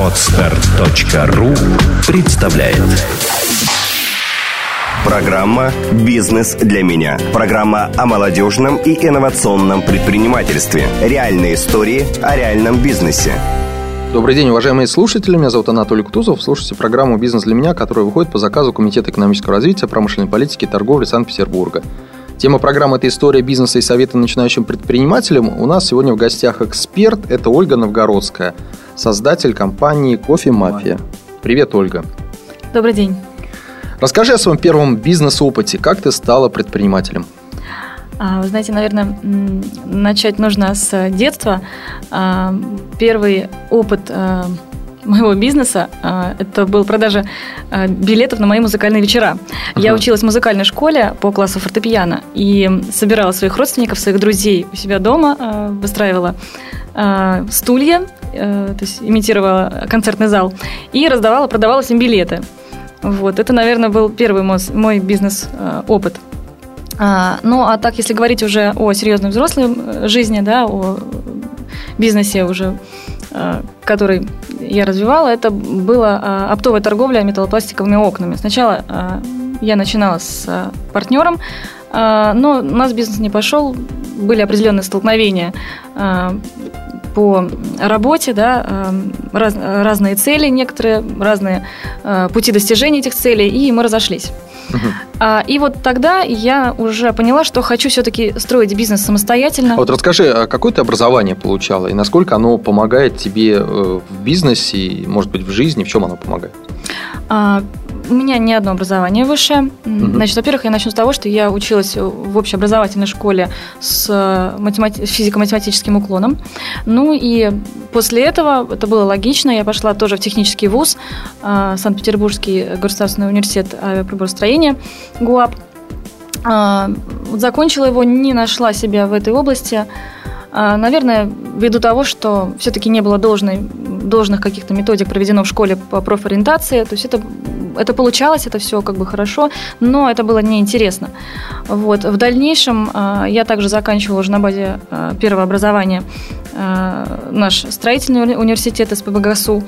Отстар.ру представляет Программа «Бизнес для меня». Программа о молодежном и инновационном предпринимательстве. Реальные истории о реальном бизнесе. Добрый день, уважаемые слушатели. Меня зовут Анатолий Кутузов. Слушайте программу «Бизнес для меня», которая выходит по заказу Комитета экономического развития, промышленной политики и торговли Санкт-Петербурга. Тема программы – это история бизнеса и советы начинающим предпринимателям. У нас сегодня в гостях эксперт – это Ольга Новгородская, создатель компании «Кофе Мафия». Привет, Ольга. Добрый день. Расскажи о своем первом бизнес-опыте. Как ты стала предпринимателем? А, вы знаете, наверное, начать нужно с детства. А, первый опыт а, моего бизнеса это был продажа билетов на мои музыкальные вечера. Uh-huh. Я училась в музыкальной школе по классу фортепиано и собирала своих родственников, своих друзей у себя дома, выстраивала стулья, то есть имитировала концертный зал и раздавала, продавала им билеты. Вот, это, наверное, был первый мой, бизнес-опыт. А, ну, а так, если говорить уже о серьезной взрослой э, жизни, да, о бизнесе уже, а, который я развивала, это была а, оптовая торговля металлопластиковыми окнами. Сначала я начинала с партнером, но у нас бизнес не пошел, были определенные столкновения по работе, да, раз, разные цели некоторые, разные пути достижения этих целей, и мы разошлись. А, и вот тогда я уже поняла, что хочу все-таки строить бизнес самостоятельно. А вот расскажи, а какое ты образование получала и насколько оно помогает тебе э, в бизнесе, и, может быть, в жизни, в чем оно помогает? У меня не одно образование высшее. Угу. Значит, во-первых, я начну с того, что я училась в общеобразовательной школе с математи- физико-математическим уклоном. Ну и после этого, это было логично, я пошла тоже в технический вуз, а, Санкт-Петербургский государственный университет авиаприборостроения, ГУАП. А, закончила его, не нашла себя в этой области. А, наверное, ввиду того, что все-таки не было должной, должных каких-то методик проведено в школе по профориентации, то есть это это получалось, это все как бы хорошо, но это было неинтересно. Вот. В дальнейшем а, я также заканчивала уже на базе а, первого образования наш строительный университет СПБГСУ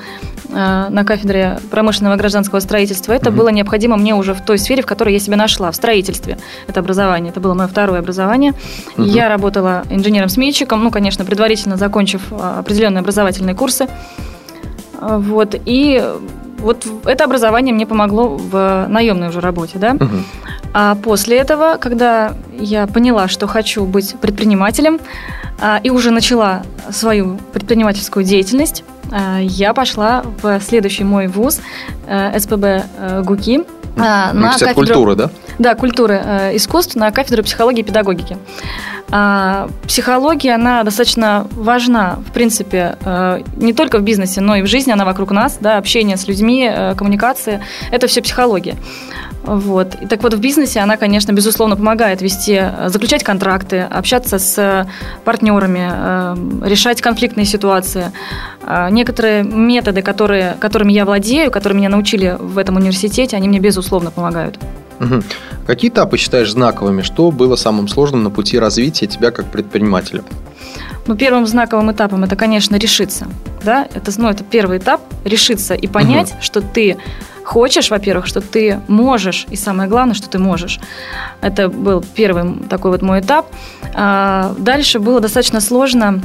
на кафедре промышленного и гражданского строительства. Это угу. было необходимо мне уже в той сфере, в которой я себя нашла, в строительстве. Это образование. Это было мое второе образование. Угу. Я работала инженером-сметчиком, ну, конечно, предварительно закончив определенные образовательные курсы. Вот. И вот это образование мне помогло в наемной уже работе, да. Угу. А после этого, когда я поняла, что хочу быть предпринимателем, а, и уже начала свою предпринимательскую деятельность, а, я пошла в следующий мой вуз э, СПБ э, ГУКИ. А, на кафедру, культуры, да? Да, культуры э, искусств на кафедру психологии и педагогики. А, психология, она достаточно важна, в принципе, э, не только в бизнесе, но и в жизни, она вокруг нас, да, общение с людьми, э, коммуникация, это все психология. Вот. И так вот, в бизнесе она, конечно, безусловно, помогает вести, э, заключать контракты, общаться с партнерами, решать конфликтные ситуации. Некоторые методы, которые, которыми я владею, которые меня научили в этом университете, они мне, безусловно, помогают. Угу. Какие этапы считаешь знаковыми? Что было самым сложным на пути развития тебя как предпринимателя? Ну, первым знаковым этапом это, конечно, решиться. Да? Это, ну, это первый этап – решиться и понять, угу. что ты хочешь, во-первых, что ты можешь, и самое главное, что ты можешь. Это был первый такой вот мой этап. А, дальше было достаточно сложно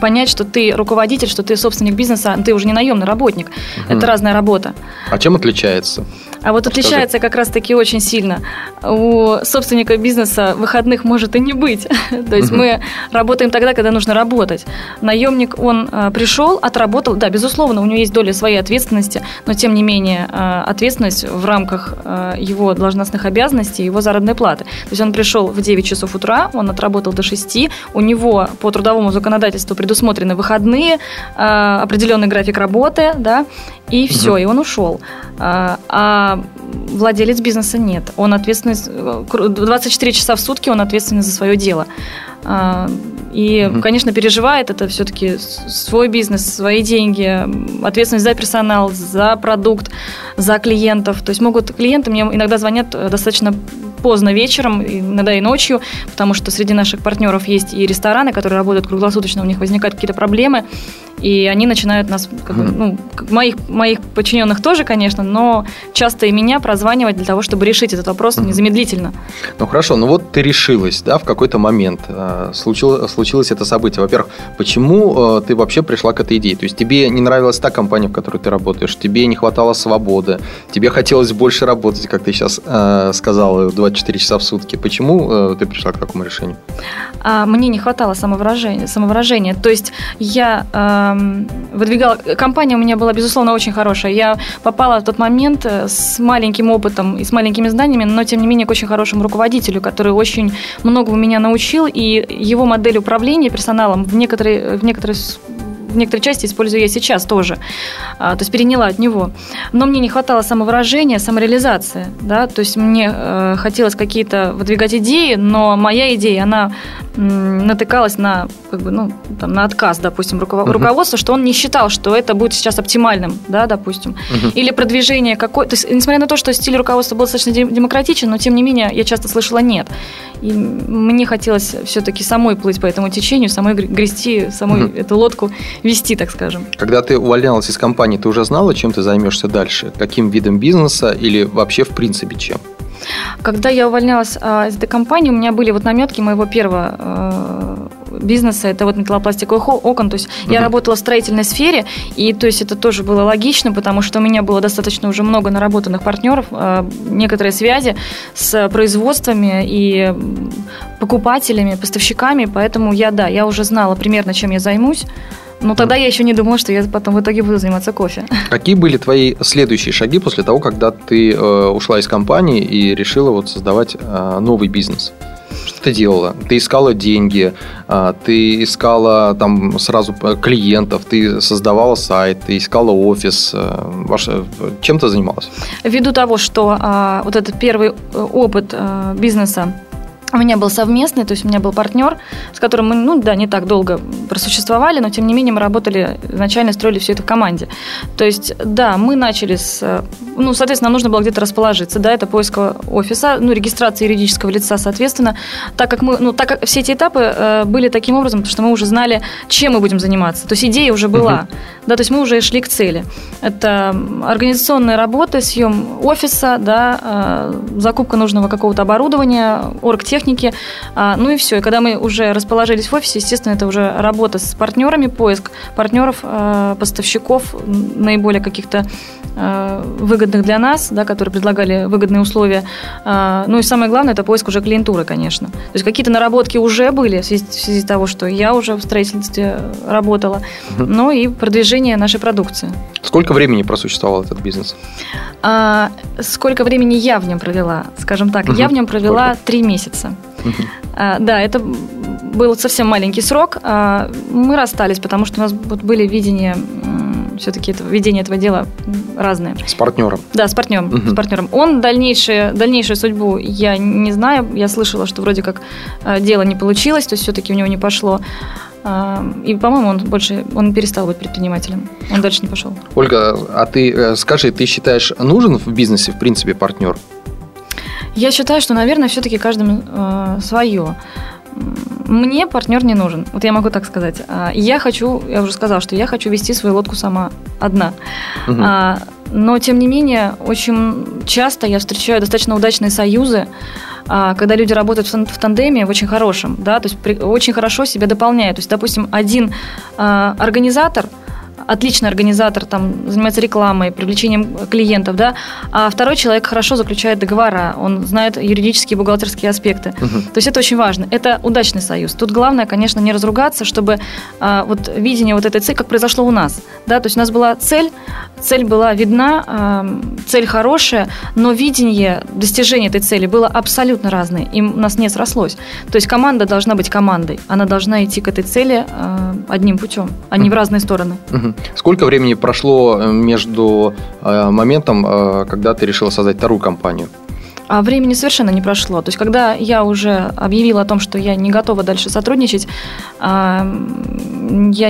понять, что ты руководитель, что ты собственник бизнеса, ты уже не наемный работник. Угу. Это разная работа. А чем отличается? А вот отличается как раз-таки очень сильно. У собственника бизнеса выходных может и не быть. То есть мы работаем тогда, когда нужно работать. Наемник, он а, пришел, отработал. Да, безусловно, у него есть доля своей ответственности, но тем не менее а, ответственность в рамках а, его должностных обязанностей, его заработной платы. То есть он пришел в 9 часов утра, он отработал до 6, у него по трудовому законодательству предусмотрены выходные, определенный график работы, да, и все, и он ушел. А владелец бизнеса нет. Он ответственный 24 часа в сутки, он ответственный за свое дело. А, и, конечно, переживает это все-таки свой бизнес, свои деньги, ответственность за персонал, за продукт, за клиентов. То есть могут клиенты мне иногда звонят достаточно поздно вечером, иногда и ночью, потому что среди наших партнеров есть и рестораны, которые работают круглосуточно, у них возникают какие-то проблемы, и они начинают нас, как бы, ну, моих, моих подчиненных тоже, конечно, но часто и меня прозванивать для того, чтобы решить этот вопрос незамедлительно. Ну хорошо, ну вот ты решилась, да, в какой-то момент э, случилось, случилось это событие. Во-первых, почему э, ты вообще пришла к этой идее? То есть тебе не нравилась та компания, в которой ты работаешь, тебе не хватало свободы, тебе хотелось больше работать, как ты сейчас э, сказала, 24 часа в сутки. Почему ты пришла к такому решению? А, мне не хватало самовыражения. самовыражения. То есть я выдвигала... Компания у меня была, безусловно, очень хорошая. Я попала в тот момент э, с маленьким опытом и с маленькими знаниями, но, тем не менее, к очень хорошему руководителю, который очень много у меня научил, и его модель управления персоналом в некоторые, в некоторые в некоторой части использую я сейчас тоже. А, то есть переняла от него. Но мне не хватало самовыражения, самореализации. Да? То есть мне э, хотелось какие-то выдвигать идеи, но моя идея, она натыкалась на, как бы, ну, там, на отказ, допустим, руковод... руководства, что он не считал, что это будет сейчас оптимальным, да, допустим. Или продвижение какой то есть, несмотря на то, что стиль руководства был достаточно демократичен, но тем не менее я часто слышала нет. И мне хотелось все-таки самой плыть по этому течению, самой грести, самой эту лодку вести, так скажем. Когда ты увольнялась из компании, ты уже знала, чем ты займешься дальше? Каким видом бизнеса или вообще в принципе чем? Когда я увольнялась а, из этой компании, у меня были вот наметки моего первого а, бизнеса, это вот металлопластиковых окон, то есть угу. я работала в строительной сфере, и то есть это тоже было логично, потому что у меня было достаточно уже много наработанных партнеров, а, некоторые связи с производствами и покупателями, поставщиками, поэтому я, да, я уже знала примерно, чем я займусь, но тогда я еще не думала, что я потом в итоге буду заниматься кофе. Какие были твои следующие шаги после того, когда ты э, ушла из компании и решила вот создавать э, новый бизнес? Что ты делала? Ты искала деньги, э, ты искала там сразу э, клиентов, ты создавала сайт, ты искала офис. Э, ваш, чем ты занималась? Ввиду того, что э, вот этот первый э, опыт э, бизнеса у меня был совместный, то есть у меня был партнер, с которым мы, ну да, не так долго просуществовали, но тем не менее мы работали, изначально строили все это в команде. То есть, да, мы начали с, ну, соответственно, нам нужно было где-то расположиться, да, это поиск офиса, ну, регистрация юридического лица, соответственно, так как мы, ну, так как все эти этапы э, были таким образом, что мы уже знали, чем мы будем заниматься, то есть идея уже была, uh-huh. да, то есть мы уже шли к цели. Это организационная работа, съем офиса, да, э, закупка нужного какого-то оборудования, оргтех техники. А, ну и все. И когда мы уже расположились в офисе, естественно, это уже работа с партнерами, поиск партнеров, а, поставщиков, наиболее каких-то а, выгодных для нас, да, которые предлагали выгодные условия. Ну и самое главное, это поиск уже клиентуры, конечно. То есть какие-то наработки уже были в связи, в связи с того, что я уже в строительстве работала, угу. ну и продвижение нашей продукции. Сколько времени просуществовал этот бизнес? А, сколько времени я в нем провела, скажем так. Угу. Я в нем провела три месяца. А, да, это был совсем маленький срок. А, мы расстались, потому что у нас были видения все-таки это, видение этого дела разные. С партнером? Да, с партнером. Угу. С партнером. Он дальнейшую, дальнейшую судьбу я не знаю. Я слышала, что вроде как а, дело не получилось, то есть все-таки у него не пошло. И, по-моему, он больше он перестал быть предпринимателем. Он дальше не пошел. Ольга, а ты э, скажи, ты считаешь, нужен в бизнесе, в принципе, партнер? Я считаю, что, наверное, все-таки каждому э, свое. Мне партнер не нужен. Вот я могу так сказать. А, я хочу, я уже сказала, что я хочу вести свою лодку сама одна. Угу. А, но, тем не менее, очень часто я встречаю достаточно удачные союзы, а, когда люди работают в тандеме в очень хорошем, да, то есть очень хорошо себя дополняют. То есть, допустим, один организатор – отличный организатор, там, занимается рекламой, привлечением клиентов, да, а второй человек хорошо заключает договора, он знает юридические и бухгалтерские аспекты. Угу. То есть это очень важно. Это удачный союз. Тут главное, конечно, не разругаться, чтобы а, вот видение вот этой цели, как произошло у нас, да, то есть у нас была цель, цель была видна, а, цель хорошая, но видение достижения этой цели было абсолютно разное, и у нас не срослось. То есть команда должна быть командой, она должна идти к этой цели а, одним путем, а не в разные стороны. Угу. Сколько времени прошло э, между э, моментом, э, когда ты решила создать вторую компанию? А времени совершенно не прошло. То есть, когда я уже объявила о том, что я не готова дальше сотрудничать, я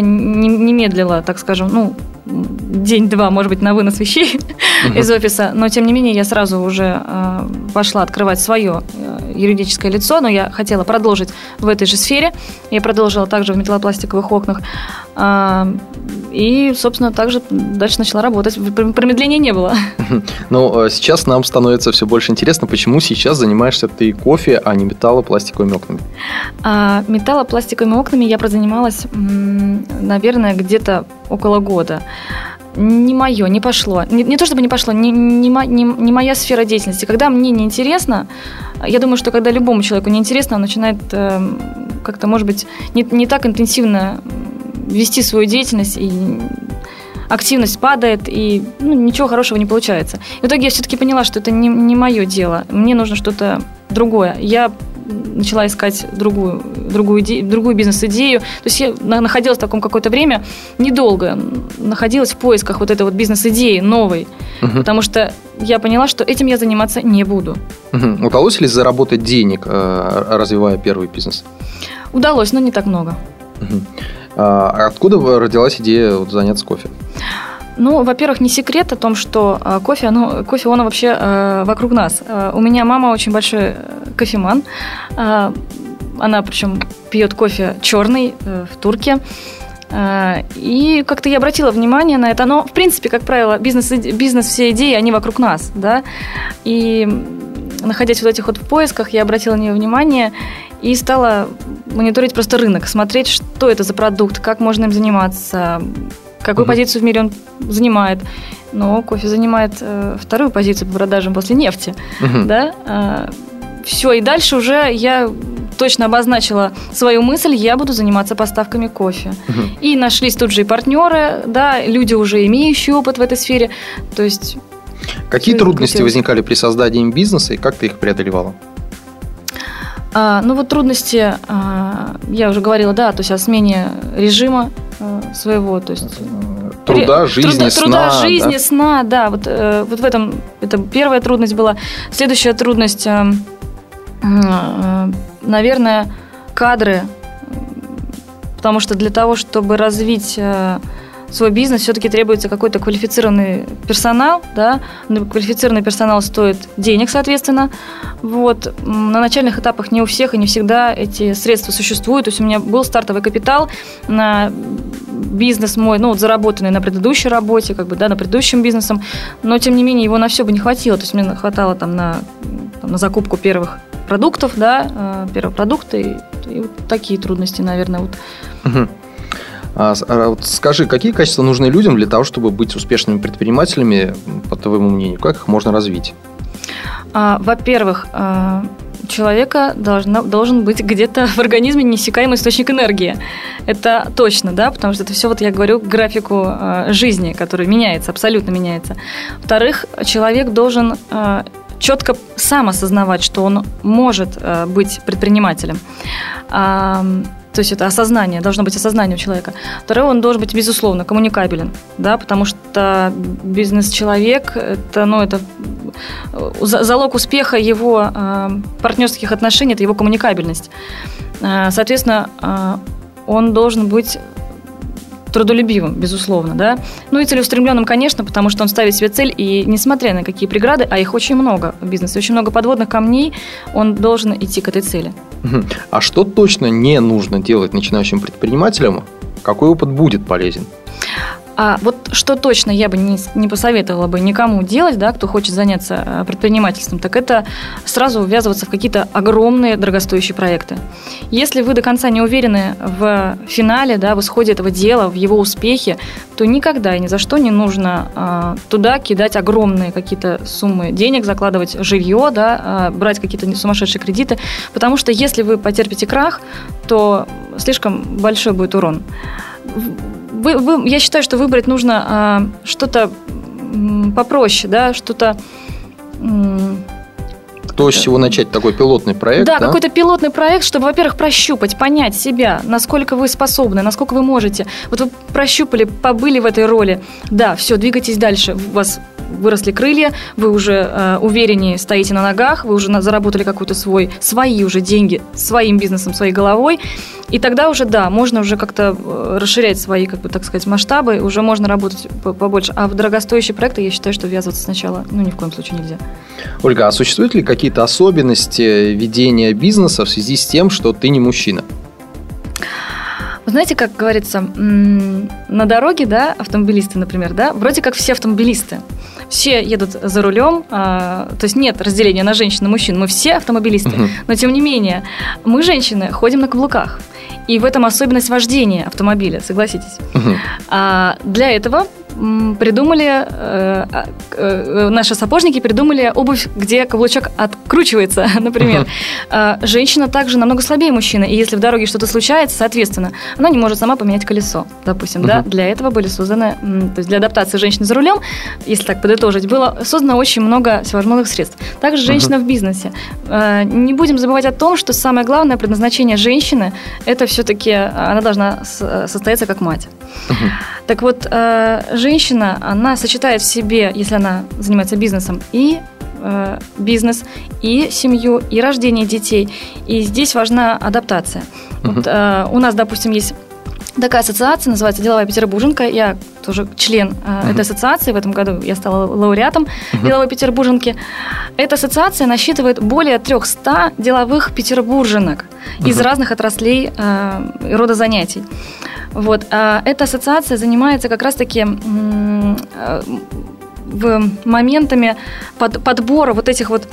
не, медлила, так скажем, ну, день-два, может быть, на вынос вещей. из офиса. Но, тем не менее, я сразу уже э, пошла открывать свое э, юридическое лицо, но я хотела продолжить в этой же сфере. Я продолжила также в металлопластиковых окнах. Э, и, собственно, также дальше начала работать. Промедления не было. Ну, сейчас нам становится все больше интересно, почему сейчас занимаешься ты кофе, а не металлопластиковыми окнами? А, металлопластиковыми окнами я прозанималась, наверное, где-то около года не мое, не пошло. Не, не то чтобы не пошло, не, не, не, не моя сфера деятельности. Когда мне неинтересно, я думаю, что когда любому человеку неинтересно, он начинает э, как-то, может быть, не, не так интенсивно вести свою деятельность, и активность падает, и ну, ничего хорошего не получается. И в итоге я все-таки поняла, что это не, не мое дело. Мне нужно что-то другое. Я начала искать другую, другую, другую бизнес-идею. То есть я находилась в таком какое-то время, недолго, находилась в поисках вот этой вот бизнес-идеи новой, угу. потому что я поняла, что этим я заниматься не буду. Угу. Удалось ли заработать денег, э, развивая первый бизнес? Удалось, но не так много. Угу. А откуда родилась идея заняться кофе? Ну, во-первых, не секрет о том, что э, кофе, ну, кофе, он вообще э, вокруг нас. У меня мама очень большой э, кофеман. Она, причем, пьет кофе черный э, в турке. И как-то я обратила внимание на это. Но, в принципе, как правило, бизнес, бизнес все идеи, они вокруг нас, да. И находясь вот этих вот в поисках, я обратила на нее внимание и стала мониторить просто рынок, смотреть, что это за продукт, как можно им заниматься, какую угу. позицию в мире он занимает. Но кофе занимает э, вторую позицию по продажам после нефти. Угу. Да? Э, а, все, и дальше уже я точно обозначила свою мысль, я буду заниматься поставками кофе. Угу. И нашлись тут же и партнеры, да, люди уже имеющие опыт в этой сфере. То есть... Какие трудности возникали при создании бизнеса и как ты их преодолевала? А, ну вот трудности, а, я уже говорила, да, то есть о смене режима а, своего, то есть труда, жизни, труда, сна. Труда, жизни, да? сна, да, вот, э, вот в этом это первая трудность была. Следующая трудность, э, э, наверное, кадры, потому что для того, чтобы развить свой бизнес, все-таки требуется какой-то квалифицированный персонал, да, квалифицированный персонал стоит денег, соответственно, вот, на начальных этапах не у всех и не всегда эти средства существуют, то есть у меня был стартовый капитал на бизнес мой, ну, вот заработанный на предыдущей работе, как бы, да, на предыдущем бизнесом, но, тем не менее, его на все бы не хватило, то есть мне хватало там на, там, на закупку первых продуктов, да, э, первого продукта, и, и вот такие трудности, наверное, вот. Угу. А, а, скажи, какие качества нужны людям для того, чтобы быть успешными предпринимателями, по твоему мнению? Как их можно развить? А, во-первых, человека должна, должен быть где-то в организме неиссякаемый источник энергии. Это точно, да, потому что это все, вот я говорю, к графику жизни, который меняется, абсолютно меняется. Во-вторых, человек должен четко сам осознавать, что он может быть предпринимателем. То есть это осознание, должно быть осознание у человека. Второе, он должен быть, безусловно, коммуникабелен, да, потому что бизнес-человек, это, ну, это залог успеха его э, партнерских отношений, это его коммуникабельность. Э, соответственно, э, он должен быть трудолюбивым, безусловно, да. Ну и целеустремленным, конечно, потому что он ставит себе цель, и несмотря на какие преграды, а их очень много в бизнесе, очень много подводных камней, он должен идти к этой цели. А что точно не нужно делать начинающим предпринимателям? Какой опыт будет полезен? А вот что точно я бы не, не посоветовала бы никому делать, да, кто хочет заняться э, предпринимательством, так это сразу ввязываться в какие-то огромные дорогостоящие проекты. Если вы до конца не уверены в финале, да, в исходе этого дела, в его успехе, то никогда и ни за что не нужно а, туда кидать огромные какие-то суммы денег, закладывать жилье, да, а, брать какие-то сумасшедшие кредиты, потому что если вы потерпите крах, то слишком большой будет урон вы, вы, я считаю, что выбрать нужно а, что-то попроще, да, что-то... Кто с чего начать такой пилотный проект? Да, да? какой-то пилотный проект, чтобы, во-первых, прощупать, понять себя, насколько вы способны, насколько вы можете. Вот вы прощупали, побыли в этой роли. Да, все, двигайтесь дальше. У вас выросли крылья, вы уже э, увереннее стоите на ногах, вы уже заработали какой-то свой, свои уже деньги, своим бизнесом, своей головой, и тогда уже, да, можно уже как-то э, расширять свои, как бы, так сказать, масштабы, уже можно работать побольше. А в дорогостоящие проекты я считаю, что ввязываться сначала, ну, ни в коем случае нельзя. Ольга, а существуют ли какие-то особенности ведения бизнеса в связи с тем, что ты не мужчина? знаете, как говорится, на дороге, да, автомобилисты, например, да, вроде как все автомобилисты. Все едут за рулем, а, то есть нет разделения на женщин и мужчин, мы все автомобилисты. Угу. Но тем не менее, мы, женщины, ходим на каблуках. И в этом особенность вождения автомобиля, согласитесь. Угу. А, для этого придумали, э, а, э, наши сапожники придумали обувь, где каблучок откручивается, например. Э, женщина также намного слабее мужчины, и если в дороге что-то случается, соответственно, она не может сама поменять колесо, допустим, да. Для этого были созданы, то есть для адаптации женщины за рулем, если так подытожить, было создано очень много всевозможных средств. Также женщина в бизнесе. Не будем забывать о том, что самое главное предназначение женщины – это все-таки она должна состояться как мать. Так вот, женщина, она сочетает в себе, если она занимается бизнесом, и э, бизнес, и семью, и рождение детей. И здесь важна адаптация. Угу. Вот, э, у нас, допустим, есть такая ассоциация, называется «Деловая Петербурженка». Я тоже член э, uh-huh. этой ассоциации. В этом году я стала лауреатом uh-huh. «Деловой Петербурженки». Эта ассоциация насчитывает более 300 деловых петербурженок uh-huh. из разных отраслей э, рода занятий. Вот. А эта ассоциация занимается как раз-таки э, моментами под, подбора вот этих вот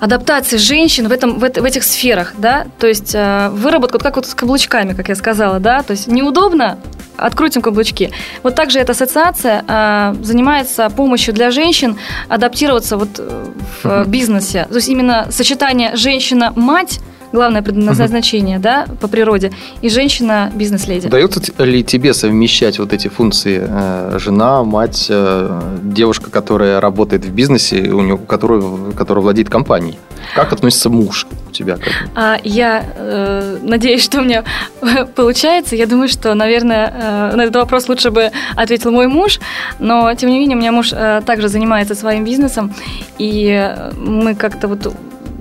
адаптации женщин в, этом, в, в этих сферах, да, то есть э, выработка, вот как вот с каблучками, как я сказала, да, то есть неудобно, открутим каблучки. Вот также эта ассоциация э, занимается помощью для женщин адаптироваться вот э, в бизнесе, то есть именно сочетание женщина-мать главное предназначение, угу. да, по природе, и женщина бизнес-леди. Удается ли тебе совмещать вот эти функции э, жена, мать, э, девушка, которая работает в бизнесе, у нее, которая, которая владеет компанией? Как относится муж у тебя к этому? А, я э, надеюсь, что у меня получается. Я думаю, что, наверное, э, на этот вопрос лучше бы ответил мой муж. Но, тем не менее, у меня муж э, также занимается своим бизнесом. И мы как-то вот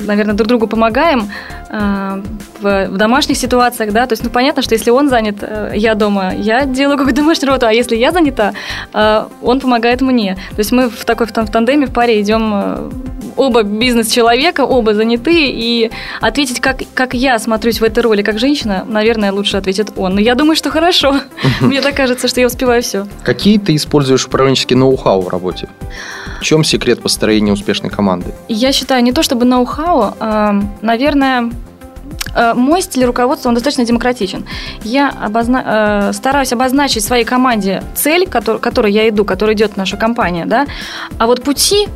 наверное, друг другу помогаем э, в, в домашних ситуациях, да, то есть, ну, понятно, что если он занят, э, я дома, я делаю какую-то домашнюю работу, а если я занята, э, он помогает мне. То есть мы в такой в, в тандеме, в паре идем э, оба бизнес-человека, оба заняты, и ответить, как, как я смотрюсь в этой роли, как женщина, наверное, лучше ответит он. Но я думаю, что хорошо. Мне так кажется, что я успеваю все. Какие ты используешь управленческие ноу-хау в работе? В чем секрет построения успешной команды? Я считаю, не то чтобы ноу-хау, а, наверное, а, мой стиль руководства, он достаточно демократичен. Я обозна... стараюсь обозначить своей команде цель, который, которой я иду, которой идет наша компания, да, а вот пути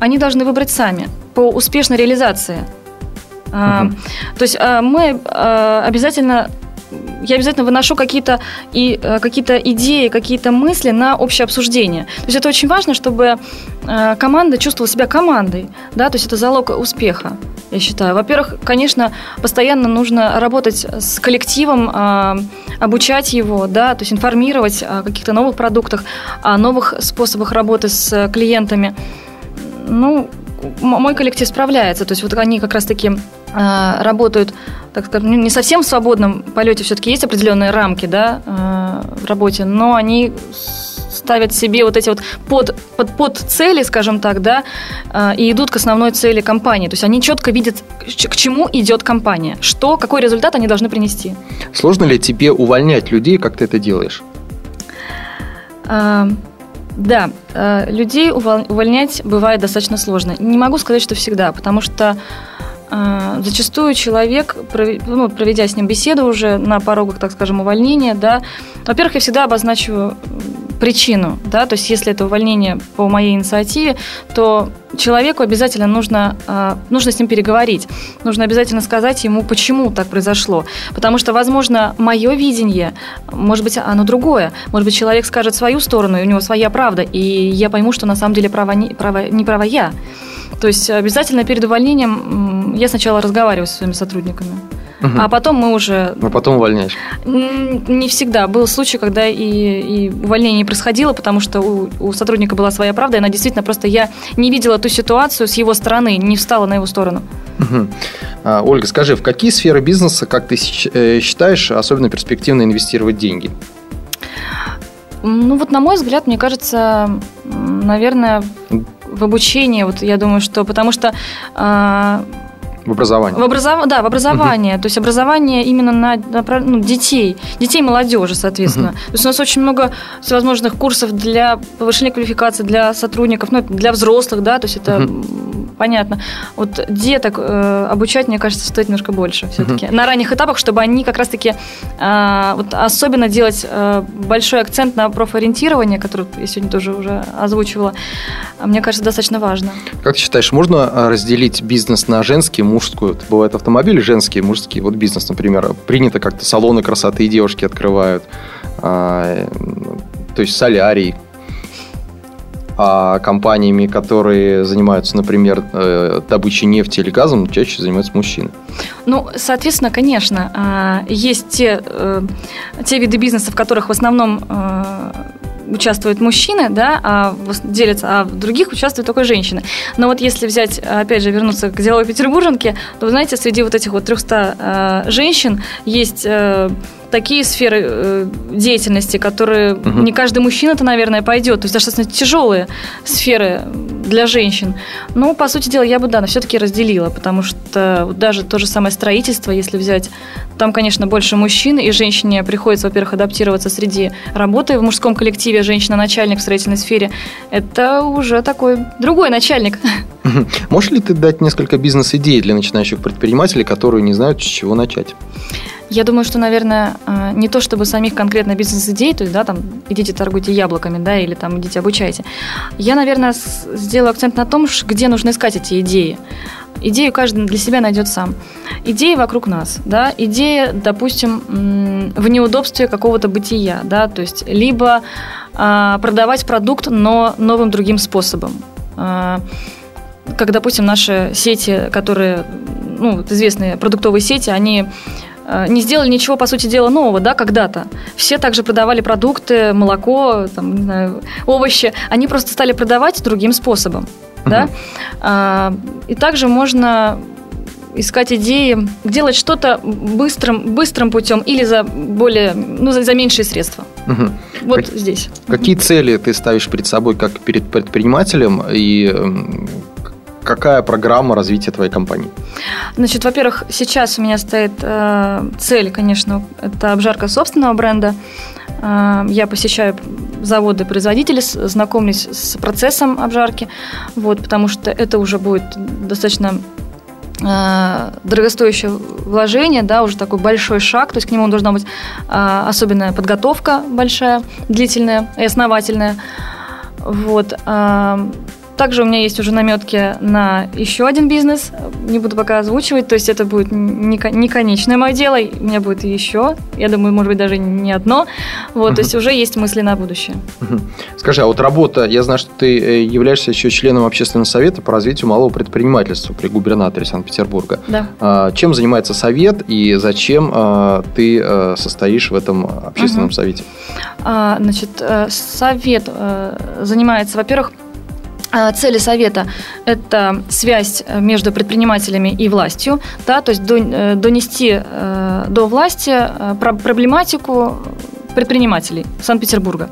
они должны выбрать сами по успешной реализации. Угу. То есть мы обязательно я обязательно выношу какие-то и э, какие-то идеи, какие-то мысли на общее обсуждение. То есть это очень важно, чтобы э, команда чувствовала себя командой, да, то есть это залог успеха, я считаю. Во-первых, конечно, постоянно нужно работать с коллективом, э, обучать его, да, то есть информировать о каких-то новых продуктах, о новых способах работы с клиентами. Ну, мой коллектив справляется, то есть вот они как раз-таки э, работают, так скажем, ну, не совсем в свободном полете, все-таки есть определенные рамки, да, э, в работе, но они ставят себе вот эти вот под, под, под цели, скажем так, да, э, и идут к основной цели компании. То есть они четко видят, к чему идет компания, что, какой результат они должны принести. Сложно ли тебе увольнять людей, как ты это делаешь? Да, э, людей увольнять бывает достаточно сложно. Не могу сказать, что всегда, потому что зачастую человек, ну, проведя с ним беседу уже на порогах, так скажем, увольнения, да, во-первых, я всегда обозначу причину, да, то есть если это увольнение по моей инициативе, то человеку обязательно нужно, а, нужно с ним переговорить, нужно обязательно сказать ему, почему так произошло, потому что, возможно, мое видение, может быть, оно другое, может быть, человек скажет свою сторону, и у него своя правда, и я пойму, что на самом деле права не, права, не права я. То есть обязательно перед увольнением я сначала разговариваю со своими сотрудниками. угу. а потом мы уже... А потом увольняешь? Не всегда. Был случай, когда и, и увольнение не происходило, потому что у, у сотрудника была своя правда, и она действительно просто... Я не видела ту ситуацию с его стороны, не встала на его сторону. Угу. А, Ольга, скажи, в какие сферы бизнеса, как ты э, считаешь, особенно перспективно инвестировать деньги? Ну вот, на мой взгляд, мне кажется, наверное, в обучении, вот я думаю, что потому что а, в образовании. В образов... Да, в образование. Угу. То есть образование именно на, на ну, детей, детей и молодежи, соответственно. Угу. То есть у нас очень много всевозможных курсов для повышения квалификации для сотрудников, ну, для взрослых, да, то есть это угу. понятно. Вот деток э, обучать, мне кажется, стоит немножко больше все-таки. Угу. На ранних этапах, чтобы они как раз-таки э, вот особенно делать э, большой акцент на профориентирование, которое я сегодня тоже уже озвучивала, мне кажется, достаточно важно. Как ты считаешь, можно э, разделить бизнес на женский, мужскую. Это бывают автомобили женские, мужские. Вот бизнес, например. Принято как-то салоны красоты и девушки открывают. А, то есть солярий. А компаниями, которые занимаются, например, э, добычей нефти или газом, чаще занимаются мужчины. Ну, соответственно, конечно, а, есть те, э, те виды бизнеса, в которых в основном э, участвуют мужчины, да, а делятся, а в других участвуют только женщины. Но вот если взять, опять же, вернуться к деловой петербурженке, то, вы знаете, среди вот этих вот 300 э, женщин есть э, такие сферы э, деятельности, которые угу. не каждый мужчина-то, наверное, пойдет. То есть достаточно тяжелые сферы для женщин. Но, по сути дела, я бы, да, все-таки разделила, потому что даже то же самое строительство, если взять, там, конечно, больше мужчин, и женщине приходится, во-первых, адаптироваться среди работы в мужском коллективе, женщина-начальник в строительной сфере. Это уже такой другой начальник. Можешь ли ты дать несколько бизнес-идей для начинающих предпринимателей, которые не знают, с чего начать? Я думаю, что, наверное, а, не то чтобы самих конкретно бизнес-идей, то есть, да, там, идите торгуйте яблоками, да, или там идите обучайте. Я, наверное, сделаю акцент на том, где нужно искать эти идеи. Идею каждый для себя найдет сам. Идеи вокруг нас, да, идея, допустим, в неудобстве какого-то бытия, да, то есть либо а, продавать продукт, но новым другим способом. А, как, допустим, наши сети, которые, ну, известные продуктовые сети, они не сделали ничего, по сути дела, нового, да, когда-то. Все также продавали продукты, молоко, там, не знаю, овощи. Они просто стали продавать другим способом, uh-huh. да. А, и также можно искать идеи, делать что-то быстрым, быстрым путем или за более, ну, за, за меньшие средства. Угу. Вот как, здесь. Какие цели ты ставишь перед собой как перед предпринимателем и Какая программа развития твоей компании? Значит, во-первых, сейчас у меня стоит э, цель, конечно, это обжарка собственного бренда. Э, я посещаю заводы производители, знакомлюсь с процессом обжарки, вот, потому что это уже будет достаточно э, дорогостоящее вложение, да, уже такой большой шаг, то есть к нему должна быть э, особенная подготовка большая, длительная и основательная. Вот. Э, также у меня есть уже наметки на еще один бизнес. Не буду пока озвучивать. То есть это будет не конечное мое дело. У меня будет еще. Я думаю, может быть, даже не одно. Вот, uh-huh. То есть уже есть мысли на будущее. Uh-huh. Скажи, а вот работа, я знаю, что ты э, являешься еще членом общественного совета по развитию малого предпринимательства при губернаторе Санкт-Петербурга. Да. А, чем занимается совет и зачем а, ты а, состоишь в этом общественном uh-huh. совете? А, значит, э, совет занимается, во-первых, цели совета – это связь э, между предпринимателями и властью, да, то есть э, донести э, до власти проблематику предпринимателей Санкт-Петербурга.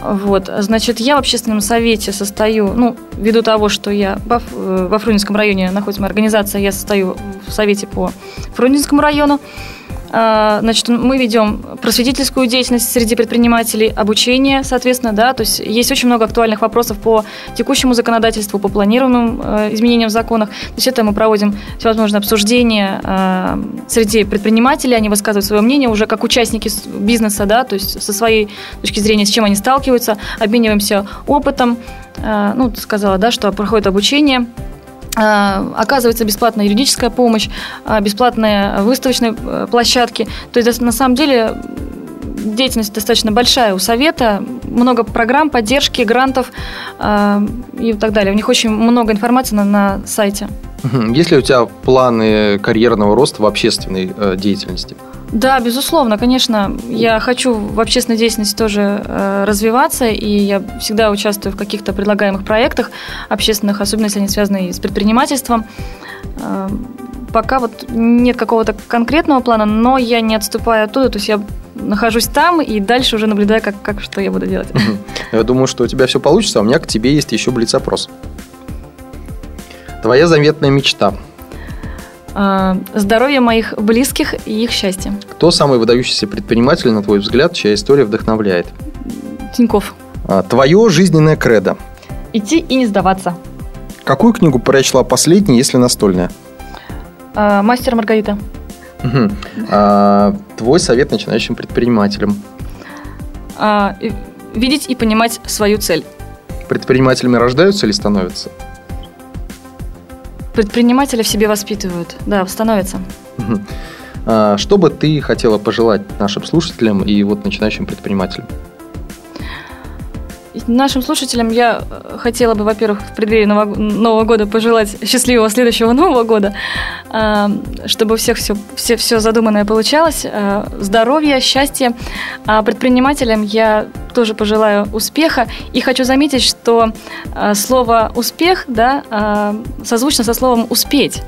Вот, значит, я в общественном совете состою, ну, ввиду того, что я во Фрунзенском районе находится моя организация, я состою в совете по Фрунзенскому району. А, значит, мы ведем просветительскую деятельность среди предпринимателей, обучение, соответственно, да, то есть есть очень много актуальных вопросов по текущему законодательству, по планируемым э, изменениям в законах. То есть это мы проводим всевозможные обсуждения э, среди предпринимателей, они высказывают свое мнение уже как участники бизнеса, да, то есть со своей точки зрения, с чем они сталкиваются, обмениваемся опытом. Э, ну, сказала, да, что проходит обучение оказывается бесплатная юридическая помощь, а, бесплатные выставочные э, площадки. То есть на самом деле деятельность достаточно большая у совета, много программ, поддержки, грантов э, и так далее. У них очень много информации на, на сайте. Есть ли у тебя планы карьерного роста в общественной э, деятельности? Да, безусловно, конечно. Я хочу в общественной деятельности тоже э, развиваться, и я всегда участвую в каких-то предлагаемых проектах общественных, особенно если они связаны с предпринимательством. Э, пока вот нет какого-то конкретного плана, но я не отступаю оттуда, то есть я нахожусь там и дальше уже наблюдаю, как, как что я буду делать. Я думаю, что у тебя все получится, а у меня к тебе есть еще блиц-опрос. Твоя заветная мечта – а, здоровье моих близких и их счастье. Кто самый выдающийся предприниматель, на твой взгляд, чья история вдохновляет? Тиньков. А, твое жизненное кредо? Идти и не сдаваться. Какую книгу прочла последней, если настольная? А, Мастер Маргарита. Угу. А, твой совет начинающим предпринимателям? А, видеть и понимать свою цель. Предпринимателями рождаются или становятся? Предприниматели в себе воспитывают, да, становятся. А, что бы ты хотела пожелать нашим слушателям и вот начинающим предпринимателям? Нашим слушателям я э, хотела бы, во-первых, в преддверии Нового, года пожелать счастливого следующего Нового года, э, чтобы у всех все, все, все задуманное получалось, э, здоровья, счастья. А предпринимателям я тоже пожелаю успеха. И хочу заметить, что слово «успех» да, созвучно со словом «успеть».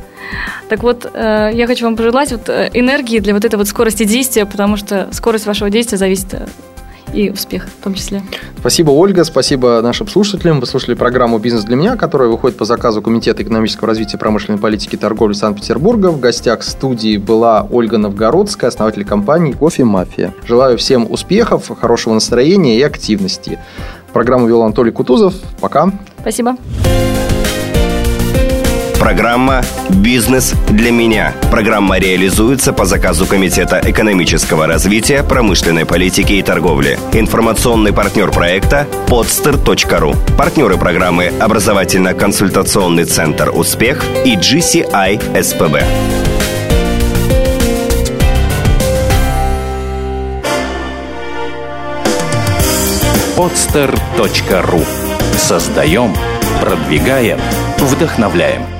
Так вот, я хочу вам пожелать вот энергии для вот этой вот скорости действия, потому что скорость вашего действия зависит и успех в том числе. Спасибо, Ольга, спасибо нашим слушателям. Вы слушали программу «Бизнес для меня», которая выходит по заказу Комитета экономического развития промышленной политики и торговли Санкт-Петербурга. В гостях студии была Ольга Новгородская, основатель компании «Кофе Мафия». Желаю всем успехов, хорошего настроения и активности. Программу вел Анатолий Кутузов. Пока. Спасибо. Программа «Бизнес для меня». Программа реализуется по заказу Комитета экономического развития, промышленной политики и торговли. Информационный партнер проекта – podster.ru. Партнеры программы – образовательно-консультационный центр «Успех» и GCI СПБ. podster.ru Создаем, продвигаем, вдохновляем –